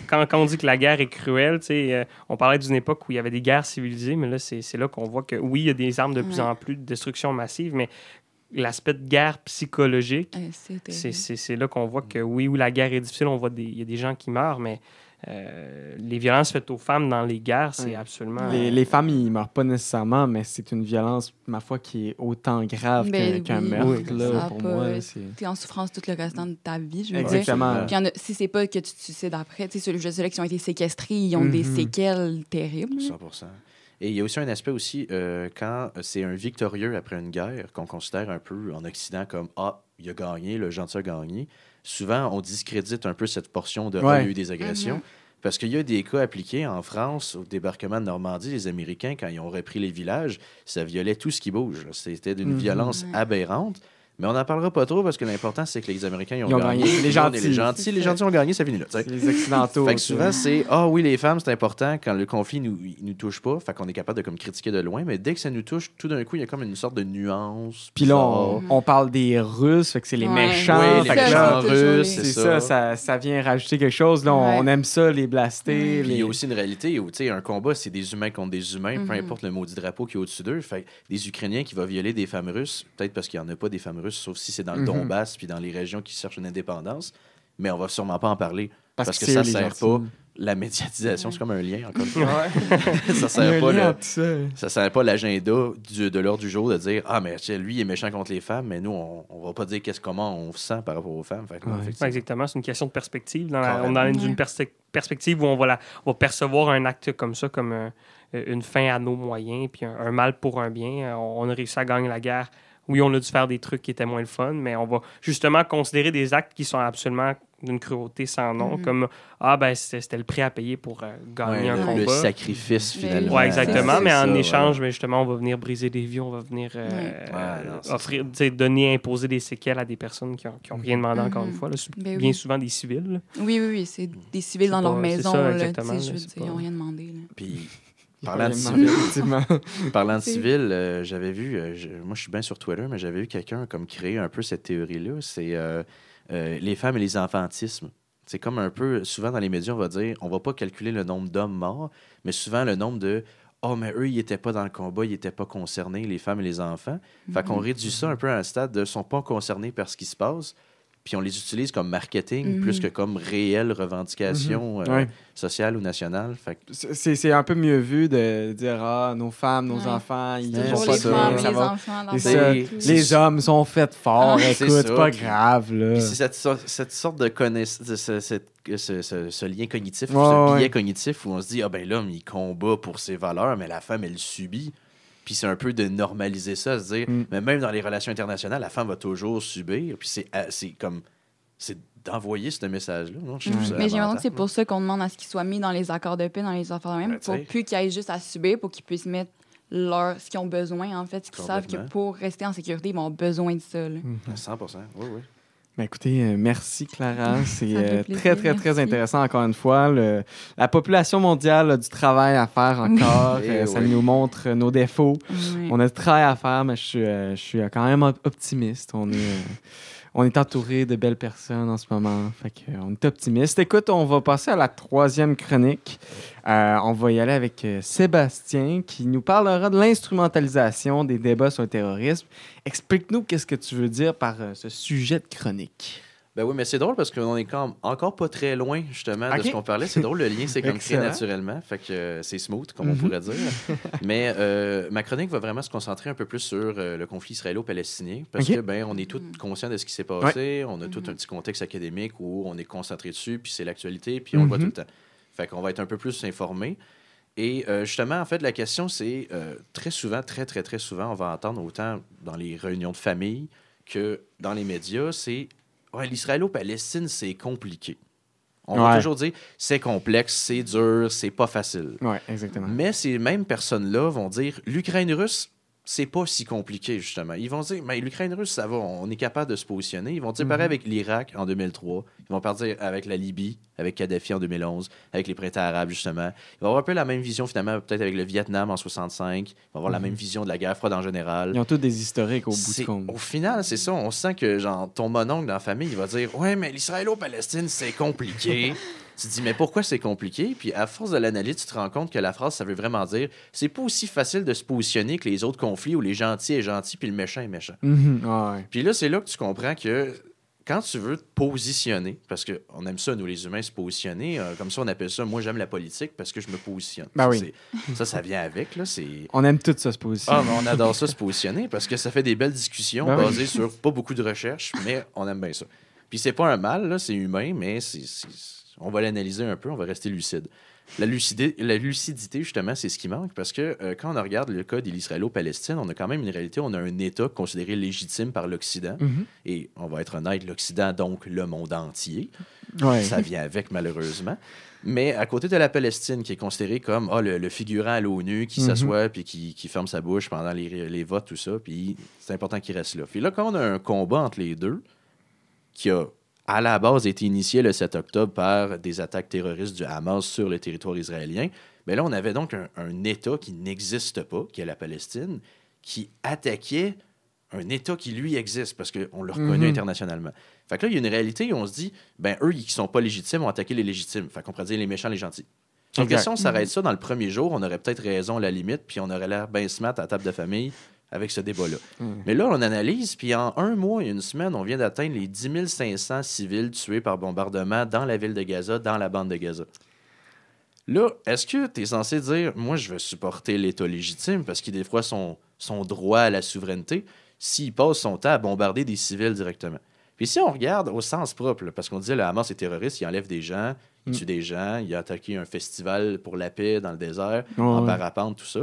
quand- quand, on dit que la guerre est cruelle, euh, on parlait d'une époque où il y avait des guerres civilisées, mais là, c'est là qu'on voit que oui, il y a des armes de plus Ouais. en plus de destruction massive, mais l'aspect de guerre psychologique, Euh, c'est là qu'on voit que oui, oui, la guerre est difficile, on voit des, il y a des gens qui meurent, mais euh, les violences faites aux femmes dans les guerres, c'est absolument... Les, les femmes, ils meurent pas nécessairement, mais c'est une violence, ma foi, qui est autant grave Ben qu'un oui. meurtre. Oui. là, pour pas- moi. T'es en souffrance tout le restant de ta vie, je veux dire. Exactement. En a- si c'est pas que tu te suicides après, tu sais, ceux- ceux-là qui ont été séquestrés, ils ont des Mhm. séquelles terribles. 100 Et il y a aussi un aspect aussi, euh, quand c'est un victorieux après une guerre, qu'on considère un peu en Occident comme Ah, il a gagné, le gentil a gagné, souvent on discrédite un peu cette portion de Ah, Ouais. il y a eu des agressions. Mhm. Parce qu'il y a des cas appliqués en France, au débarquement de Normandie, les Américains, quand ils ont repris les villages, ça violait tout ce qui bouge. C'était d'une Mhm. violence aberrante. Mais on n'en parlera pas trop parce que l'important, c'est que les Américains ils ont, Ils ont gagné. gagné. Les gentils. Les gentils, les gentils ont gagné, ça finit là. tu sais. C'est les Occidentaux. Fait que souvent, c'est Ah oui, les femmes, c'est important quand le conflit nous, il nous touche pas. Fait qu'on est capable de comme critiquer de loin. Mais dès que ça nous touche, tout d'un coup, il y a comme une sorte de nuance. Puis là, on, parle des Russes, fait que c'est les Ouais. méchants. Oui, fait les méchants russes, c'est ça, ça. ça, ça vient rajouter quelque chose. Là, on, Ouais. on aime ça, les blaster. Puis il y a aussi une réalité où, tu sais, un combat, c'est des humains contre des humains, peu Mhm. importe le maudit drapeau qui est au-dessus d'eux. Fait que des Ukrainiens qui vont violer des femmes russes, peut-être parce qu'il n'y en a pas des femmes russes, sauf si c'est dans le Mhm. Donbass puis dans les régions qui cherchent une indépendance. Mais on va sûrement pas en parler parce, parce que c'est ça sert gentils. la médiatisation, c'est comme un lien, encore une fois. Ouais. [laughs] ça sert pas lien le- entre ça. sert pas l'agenda du- de l'ordre du jour de dire Ah, mais tiens, lui, il est méchant contre les femmes, mais nous, on, on va pas dire qu'est-ce comment on se sent par rapport aux femmes. Fait que, Ouais. effectivement, Ouais, exactement, c'est une question de perspective. Dans la- Carrément. on est dans une perspective où on va, la- on va percevoir un acte comme ça comme euh, une fin à nos moyens, puis un, un mal pour un bien. Euh, On, on a réussi à gagner la guerre. Oui, on a dû faire des trucs qui étaient moins le fun, mais on va justement considérer des actes qui sont absolument d'une cruauté sans nom, Mhm. comme Ah, ben c'était le prix à payer pour euh, gagner Ouais, un le, combat. le sacrifice, finalement. Oui, exactement. c'est Mais en ça, ouais. échange, mais justement, on va venir briser des vies, on va venir euh, Ouais. euh, non, offrir, donner, imposer des séquelles à des personnes qui n'ont rien demandé encore Mhm. une fois. là. Ben oui. bien souvent des civils. là. Oui, oui, oui. C'est des civils C'est dans leur pas- maison. ça, là, je veux dire, ils pas- n'ont rien demandé. là. Puis, Parlant de civil. effectivement. [laughs] parlant de civil, euh, j'avais vu, euh, je- moi je suis bien sur Twitter, mais j'avais vu quelqu'un comme créer un peu cette théorie-là. C'est euh, euh, les femmes et les enfantismes. C'est comme un peu, souvent dans les médias, on va dire, on va pas calculer le nombre d'hommes morts, mais souvent le nombre de Oh, mais eux, ils n'étaient pas dans le combat, ils n'étaient pas concernés, les femmes et les enfants. Fait qu'on Mhm. réduit ça un peu à un stade de sont pas concernés par ce qui se passe, puis on les utilise comme marketing Mhm. plus que comme réelle revendication euh, Ouais. sociale ou nationale. C'est c'est un peu mieux vu de dire Ah, nos femmes, nos Ouais. enfants, ils C'est ont Toujours pas les ça, femmes, ça les va. enfants dans C'est le ça. couple. C'est- Les hommes sont faits forts. Ah. C'est Écoute, pas grave, là. Puis c'est cette, cette sorte de connaissance, ce, cette- ce, ce- ce lien cognitif, Ouais, ce biais ouais. cognitif où on se dit, ah ben l'homme, il combat pour ses valeurs, mais la femme, elle subit. Puis c'est un peu de normaliser ça, se dire, Mm. mais même dans les relations internationales, la femme va toujours subir. Puis c'est euh, c'est comme, c'est d'envoyer ce message-là. ça Mais j'ai l'impression que c'est pour ça qu'on demande à ce qu'ils soient mis dans les accords de paix, dans les affaires de même, Ben, pour plus qu'ils aillent juste à subir, pour qu'ils puissent mettre leur, ce qu'ils ont besoin, en fait, ce qu'ils savent que pour rester en sécurité, ils vont avoir besoin de ça. là. À 100 oui, oui. Ben, écoutez, euh, merci Clara. [laughs] C'est euh, très, très, très merci. intéressant encore une fois. Le- la population mondiale a du travail à faire encore. [laughs] Eh Euh, ça oui. nous montre euh, nos défauts. On a du travail à faire, mais je suis, euh, je suis quand même op- optimiste. On est, euh, on est entouré de belles personnes en ce moment. Fait euh, on est optimiste. Écoute, on va passer à la troisième chronique. Euh, on va y aller avec euh, Sébastien qui nous parlera de l'instrumentalisation des débats sur le terrorisme. Explique-nous qu'est-ce que tu veux dire par ce sujet de chronique. Ben oui, mais c'est drôle parce qu'on est quand encore pas très loin, justement, de ce qu'on parlait. C'est drôle, le lien s'est comme créé naturellement. Fait que euh, c'est smooth, comme on Mhm. pourrait dire. mais euh, ma chronique va vraiment se concentrer un peu plus sur euh, le conflit israélo-palestinien parce Ok. que, ben, on est tous Mhm. conscients de ce qui s'est passé. On a tout Mhm. un petit contexte académique où on est concentré dessus, puis c'est l'actualité, puis on le voit Mhm. tout le temps. Fait qu'on va être un peu plus informé. Et euh, justement, en fait, la question, c'est euh, très souvent, très, très, très souvent, on va entendre autant dans les réunions de famille que dans les médias, c'est ouais, l'Israélo-Palestine, c'est compliqué. On va Ouais. toujours dire c'est complexe, c'est dur, c'est pas facile. Oui, exactement. Mais ces mêmes personnes-là vont dire l'Ukraine russe, c'est pas si compliqué, justement. Ils vont dire mais l'Ukraine russe, ça va, on est capable de se positionner. Ils vont dire pareil Mhm. avec l'Irak en 2003. Ils vont partir avec la Libye, avec Kadhafi en 2011, avec les printemps arabes, justement. Ils vont avoir un peu la même vision, finalement, peut-être avec le Vietnam en 65. Ils vont avoir la Mhm. même vision de la guerre froide en général. Ils ont tous des historiques au bout du compte. Au final, c'est ça. On sent que genre, ton mononcle dans la famille, il va dire Ouais, mais l'Israélo-Palestine, c'est compliqué. [laughs] tu te dis Mais pourquoi c'est compliqué? Puis à force de l'analyse, tu te rends compte que la phrase, ça veut vraiment dire C'est pas aussi facile de se positionner que les autres conflits où les gentils est gentil puis le méchant est méchant. Mhm, ouais. Puis là, c'est là que tu comprends que quand tu veux te positionner, parce qu'on aime ça, nous les humains, se positionner, euh, comme ça on appelle ça, moi j'aime la politique parce que je me positionne. Ben ça, oui. ça, ça vient avec, là, c'est... On aime tout ça se positionner. Ah, mais on adore ça se positionner parce que ça fait des belles discussions Ben oui. basées sur pas beaucoup de recherches, mais on aime bien ça. Puis c'est pas un mal, c'est humain, mais c'est- on va l'analyser un peu, on va rester lucide. La, lucidité, la lucidité, justement, c'est ce qui manque parce que euh, quand on regarde le cas de l'Israélo-Palestine, on a quand même une réalité, on a un État considéré légitime par l'Occident. Mhm. Et on va être honnête, l'Occident, donc le monde entier. Ouais. Ça vient avec, malheureusement. Mais à côté de la Palestine, qui est considérée comme ah, le, le figurant à l'ONU qui Mhm. s'assoit puis qui, qui ferme sa bouche pendant les, les votes, tout ça, puis c'est important qu'il reste là. Puis là, quand on a un combat entre les deux, qui a à la base été initié le 7 octobre par des attaques terroristes du Hamas sur le territoire israélien, mais là, on avait donc un, un État qui n'existe pas, qui est la Palestine, qui attaquait un État qui, lui, existe, parce qu'on l'a reconnu Mhm. internationalement. Fait que là, il y a une réalité où on se dit, ben eux, qui sont pas légitimes, ont attaqué les légitimes. Fait qu'on pourrait dire les méchants, les gentils. Donc, Exact. si on s'arrête ça dans le premier jour, on aurait peut-être raison à la limite, puis on aurait l'air bien smart à la table de famille avec ce débat-là. Mhm. Mais là, on analyse, puis en un mois et une semaine, on vient d'atteindre les 10 500 civils tués par bombardement dans la ville de Gaza, dans la bande de Gaza. Là, est-ce que tu es censé dire, moi, je veux supporter l'État légitime parce qu'il des fois son, son droit à la souveraineté s'il passe son temps à bombarder des civils directement? Puis si on regarde au sens propre, là, parce qu'on disait le Hamas est terroriste, il enlève des gens, il Mm. tue des gens, il a attaqué un festival pour la paix dans le désert, en ouais. parapente, tout ça.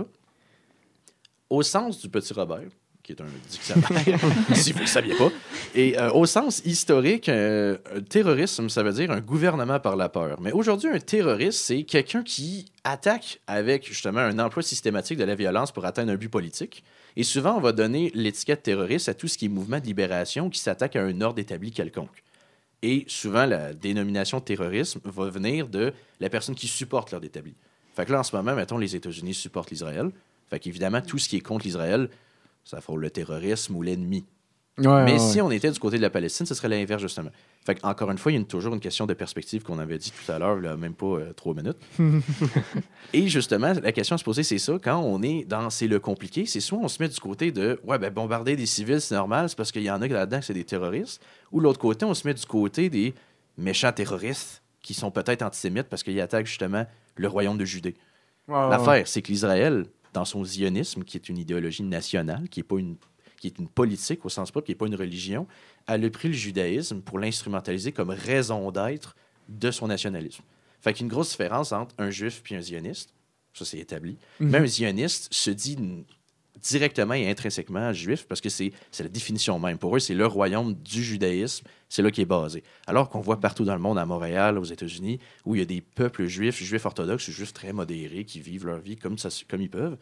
Au sens du petit Robert, qui est un dictionnaire, [laughs] [laughs] si vous ne le saviez pas, et euh, au sens historique, euh, un terrorisme, ça veut dire un gouvernement par la peur. Mais aujourd'hui, un terroriste, c'est quelqu'un qui attaque avec justement un emploi systématique de la violence pour atteindre un but politique. Et souvent, on va donner l'étiquette terroriste à tout ce qui est mouvement de libération qui s'attaque à un ordre établi quelconque. Et souvent, la dénomination terrorisme va venir de la personne qui supporte l'ordre établi. Fait que là, en ce moment, mettons, les États-Unis supportent l'Israël. Fait qu'évidemment, tout ce qui est contre l'Israël, ça frôle le terrorisme ou l'ennemi. Ouais, Mais ouais, si ouais. on était du côté de la Palestine, ce serait l'inverse, justement. Fait encore une fois, il y a une- toujours une question de perspective qu'on avait dit tout à l'heure, là, même pas euh, trois minutes. [laughs] Et justement, la question à se poser, c'est ça. Quand on est dans c'est le compliqué, c'est soit on se met du côté de ouais, ben, bombarder des civils, c'est normal, c'est parce qu'il y en a là-dedans que c'est des terroristes. Ou l'autre côté, on se met du côté des méchants terroristes qui sont peut-être antisémites parce qu'ils attaquent justement le royaume de Judée. L'affaire, c'est que l'Israël, dans son zionisme, qui est une idéologie nationale, qui est pas une qui est une politique au sens propre, qui n'est pas une religion, elle a pris le judaïsme pour l'instrumentaliser comme raison d'être de son nationalisme. Fait qu'il y a une grosse différence entre un juif puis un zioniste. Ça, c'est établi. Mhm. Même un zioniste se dit directement et intrinsèquement juif parce que c'est la définition même. Pour eux, c'est le royaume du judaïsme. C'est là qui est basé. Alors qu'on voit partout dans le monde, à Montréal, aux États-Unis, où il y a des peuples juifs, juifs orthodoxes, juifs très modérés, qui vivent leur vie comme, ça, comme ils peuvent,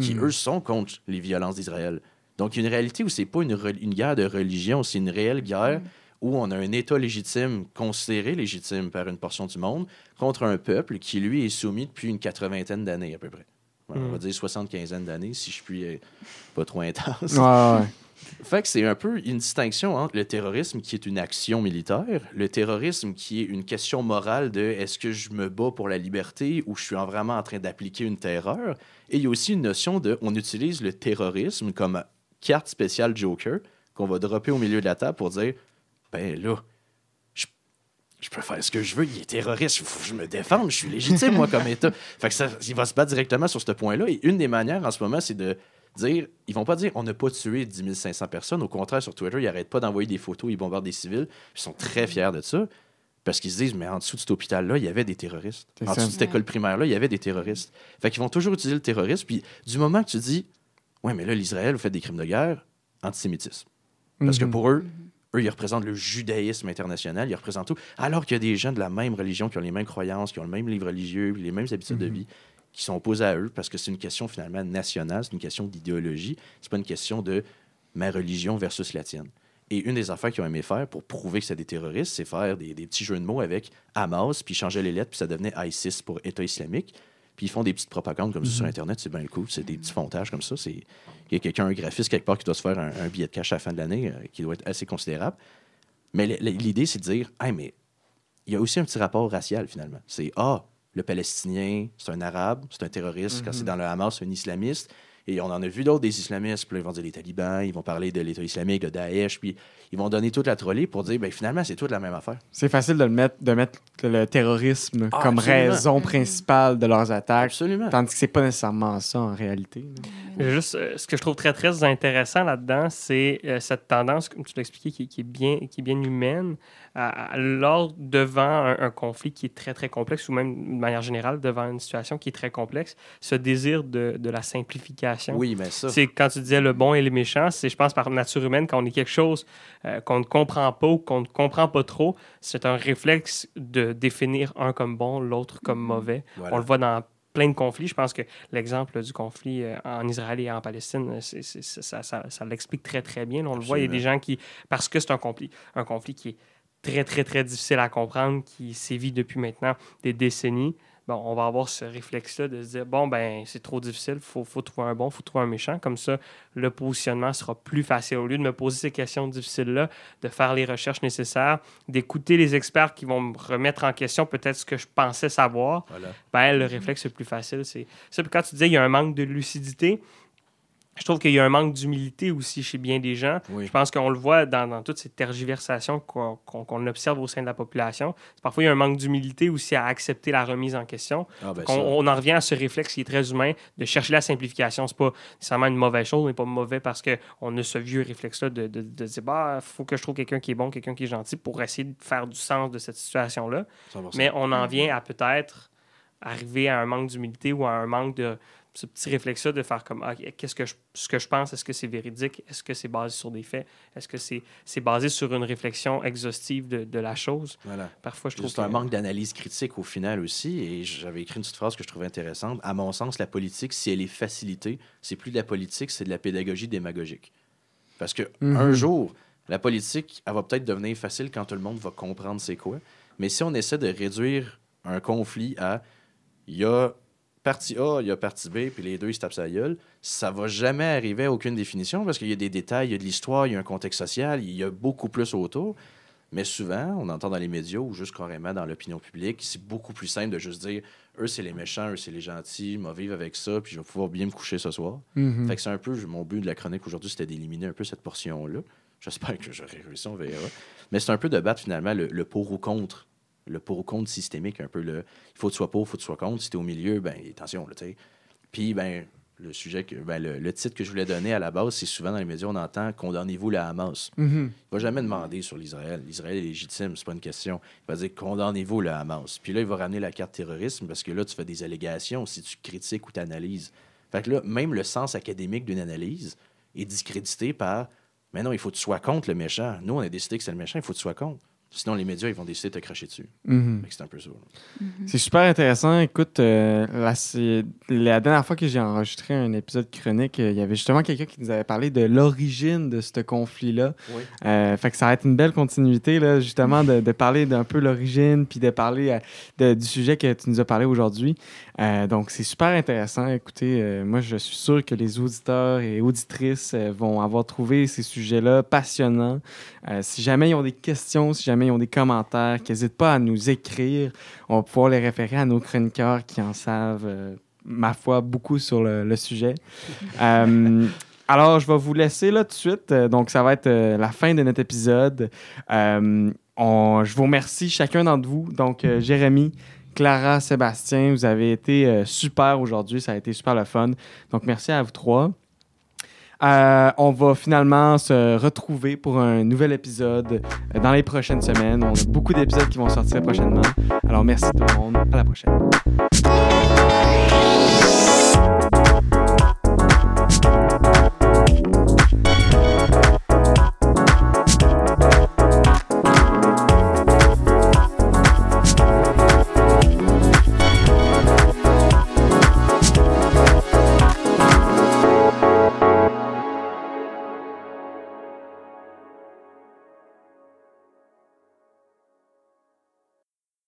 qui, Mhm. eux, sont contre les violences d'Israël. Donc, il y a une réalité où c'est pas une, une guerre de religion, c'est une réelle guerre où on a un État légitime, considéré légitime par une portion du monde, contre un peuple qui, lui, est soumis depuis une quatre-vingtaine d'années à peu près. On Mm. va dire 75 d'années, si je puis être pas trop intense. Ouais, ouais. [laughs] Fait que c'est un peu une distinction entre le terrorisme qui est une action militaire, le terrorisme qui est une question morale de est-ce que je me bats pour la liberté ou je suis en- vraiment en train d'appliquer une terreur. Et il y a aussi une notion de on utilise le terrorisme comme carte spéciale Joker qu'on va dropper au milieu de la table pour dire ben là, je peux faire ce que je veux, il est terroriste, faut que je me défende, je suis légitime moi comme État. [laughs] Fait que ça, il va se battre directement sur ce point-là. Et une des manières en ce moment, c'est de dire, ils vont pas dire on n'a pas tué 10 500 personnes. Au contraire, sur Twitter, ils n'arrêtent pas d'envoyer des photos, ils bombardent des civils. Ils sont très fiers de ça. Parce qu'ils se disent, mais en dessous de cet hôpital-là, il y avait des terroristes. En dessous de cette école primaire-là, il y avait des terroristes. Fait qu'ils vont toujours utiliser le terrorisme. Puis du moment que tu dis, ouais, mais là, l'Israël, vous faites des crimes de guerre, antisémitisme. Parce que Mhm. pour eux, eux, ils représentent le judaïsme international, ils représentent tout. Alors qu'il y a des gens de la même religion, qui ont les mêmes croyances, qui ont le même livre religieux, les mêmes habitudes de Mhm. vie, qui sont opposés à eux, parce que c'est une question finalement nationale, c'est une question d'idéologie, c'est pas une question de ma religion versus la tienne. Et une des affaires qu'ils ont aimé faire pour prouver que c'est des terroristes, c'est faire des, des petits jeux de mots avec Hamas, puis changer les lettres, puis ça devenait ISIS pour État islamique. Puis ils font des petites propagandes comme ça sur Internet, c'est bien cool. C'est des petits fontages comme ça. C'est Il y a quelqu'un, un graphiste quelque part, qui doit se faire un, un billet de cash à la fin de l'année, euh, qui doit être assez considérable. Mais l'idée, c'est de dire, hey, mais il y a aussi un petit rapport racial, finalement. C'est, ah, le Palestinien, c'est un Arabe, c'est un terroriste. Quand c'est dans le Hamas, c'est un islamiste. Et on en a vu d'autres des islamistes. Puis là, ils vont dire les talibans, ils vont parler de l'État islamique, de Daesh. Puis ils vont donner toute la trolley pour dire, ben, finalement, c'est toute la même affaire. C'est facile de, le mettre, de mettre le terrorisme Ah, comme absolument. raison principale de leurs attaques, Absolument. tandis que c'est pas nécessairement ça en réalité. Juste, euh, ce que je trouve très, très intéressant là-dedans, c'est euh, cette tendance, comme tu l'as expliqué, qui, qui est bien, qui est bien humaine. À- à- lors, devant un, un conflit qui est très, très complexe, ou même de manière générale, devant une situation qui est très complexe, ce désir de, de la simplification. Oui, mais ça. C'est quand tu disais le bon et les méchants, c'est, je pense, par nature humaine, quand on est quelque chose euh, qu'on ne comprend pas ou qu'on ne comprend pas trop, c'est un réflexe de définir un comme bon, l'autre comme mauvais. Voilà. On le voit dans plein de conflits. Je pense que l'exemple du conflit euh, en Israël et en Palestine, c'est- c'est- c'est- ça, ça- ça l'explique très, très bien. On le voit, il y a des gens qui, parce que c'est un conflit, un conflit qui est très, très, très difficile à comprendre, qui sévit depuis maintenant des décennies, bon, on va avoir ce réflexe-là de se dire, bon, ben, c'est trop difficile, il faut, faut trouver un bon, il faut trouver un méchant. Comme ça, le positionnement sera plus facile. Au lieu de me poser ces questions difficiles-là, de faire les recherches nécessaires, d'écouter les experts qui vont me remettre en question peut-être ce que je pensais savoir, Voilà. ben, le réflexe le plus facile, c'est ça. Puis quand tu disais il y a un manque de lucidité, je trouve qu'il y a un manque d'humilité aussi chez bien des gens. Oui. Je pense qu'on le voit dans, dans toutes ces tergiversations qu'on observe au sein de la population. Parfois, il y a un manque d'humilité aussi à accepter la remise en question. Ah, ben, on en revient à ce réflexe qui est très humain de chercher la simplification. C'est pas nécessairement une mauvaise chose, mais pas mauvais parce qu'on a ce vieux réflexe-là de, de, de dire bah faut que je trouve quelqu'un qui est bon, quelqu'un qui est gentil pour essayer de faire du sens de cette situation-là. 100%. Mais on en vient à peut-être arriver à un manque d'humilité ou à un manque de ce petit réflexe-là de faire comme ah, qu'est-ce que je, ce que je pense, est-ce que c'est véridique, est-ce que c'est basé sur des faits, est-ce que c'est c'est basé sur une réflexion exhaustive de, de la chose? Voilà. Parfois, je trouve C'est un que- manque d'analyse critique au final aussi. Et j'avais écrit une petite phrase que je trouvais intéressante. À mon sens, la politique, si elle est facilitée, c'est plus de la politique, c'est de la pédagogie démagogique. Parce que Mhm. un jour, la politique, elle va peut-être devenir facile quand tout le monde va comprendre c'est quoi. Mais si on essaie de réduire un conflit à il y a partie A, il y a partie B, puis les deux ils se tapent sa gueule, ça va jamais arriver à aucune définition parce qu'il y a des détails, il y a de l'histoire, il y a un contexte social, il y a beaucoup plus autour. Mais souvent, on entend dans les médias ou juste carrément dans l'opinion publique, c'est beaucoup plus simple de juste dire eux, c'est les méchants, eux, c'est les gentils, vais vivre avec ça, puis je vais pouvoir bien me coucher ce soir. Mhm. Fait que c'est un peu mon but de la chronique aujourd'hui, c'était d'éliminer un peu cette portion-là. J'espère que j'aurai réussi, on verra. Mais c'est un peu de battre finalement le, le pour ou contre. Le pour ou contre systémique, un peu le il faut que tu sois pour, il faut que tu sois contre. Si tu es au milieu, ben attention, là, tu sais. Puis, ben, le sujet, que, ben, le, le titre que je voulais donner à la base, c'est souvent dans les médias, on entend condamnez-vous la Hamas. Mhm. Il va jamais demander sur l'Israël. L'Israël est légitime, c'est pas une question. Il va dire condamnez-vous le Hamas. Puis là, il va ramener la carte terrorisme parce que là, tu fais des allégations si tu critiques ou tu analyses. Fait que là, même le sens académique d'une analyse est discrédité par mais non, il faut que tu sois contre le méchant. Nous, on a décidé que c'est le méchant, il faut que tu sois contre. Sinon, les médias, ils vont décider de te cracher dessus. Mhm. Que c'est un peu ça. C'est super intéressant. Écoute, euh, là, c'est- la dernière fois que j'ai enregistré un épisode chronique, euh, il y avait justement quelqu'un qui nous avait parlé de l'origine de ce conflit-là. Oui. Euh, fait que ça va être une belle continuité, là, justement, de, de parler d'un peu l'origine, puis de parler euh, de- du sujet que tu nous as parlé aujourd'hui. Euh, donc, c'est super intéressant. Écoutez, euh, moi, je suis sûr que les auditeurs et auditrices euh, vont avoir trouvé ces sujets-là passionnants. Euh, si jamais ils ont des questions, si jamais ils ont des commentaires, qu'ils n'hésitent pas à nous écrire. On va pouvoir les référer à nos chroniqueurs qui en savent, euh, ma foi, beaucoup sur le, le sujet. [laughs] Euh, alors, je vais vous laisser là tout de suite. Euh, Donc, ça va être la fin de notre épisode. On- je vous remercie chacun d'entre vous. Donc, Jérémy, Clara, Sébastien, vous avez été super aujourd'hui. Ça a été super le fun. Donc, merci à vous trois. Euh, on va finalement se retrouver pour un nouvel épisode euh, dans les prochaines semaines. On a beaucoup d'épisodes qui vont sortir prochainement. Alors, merci tout le monde. À la prochaine.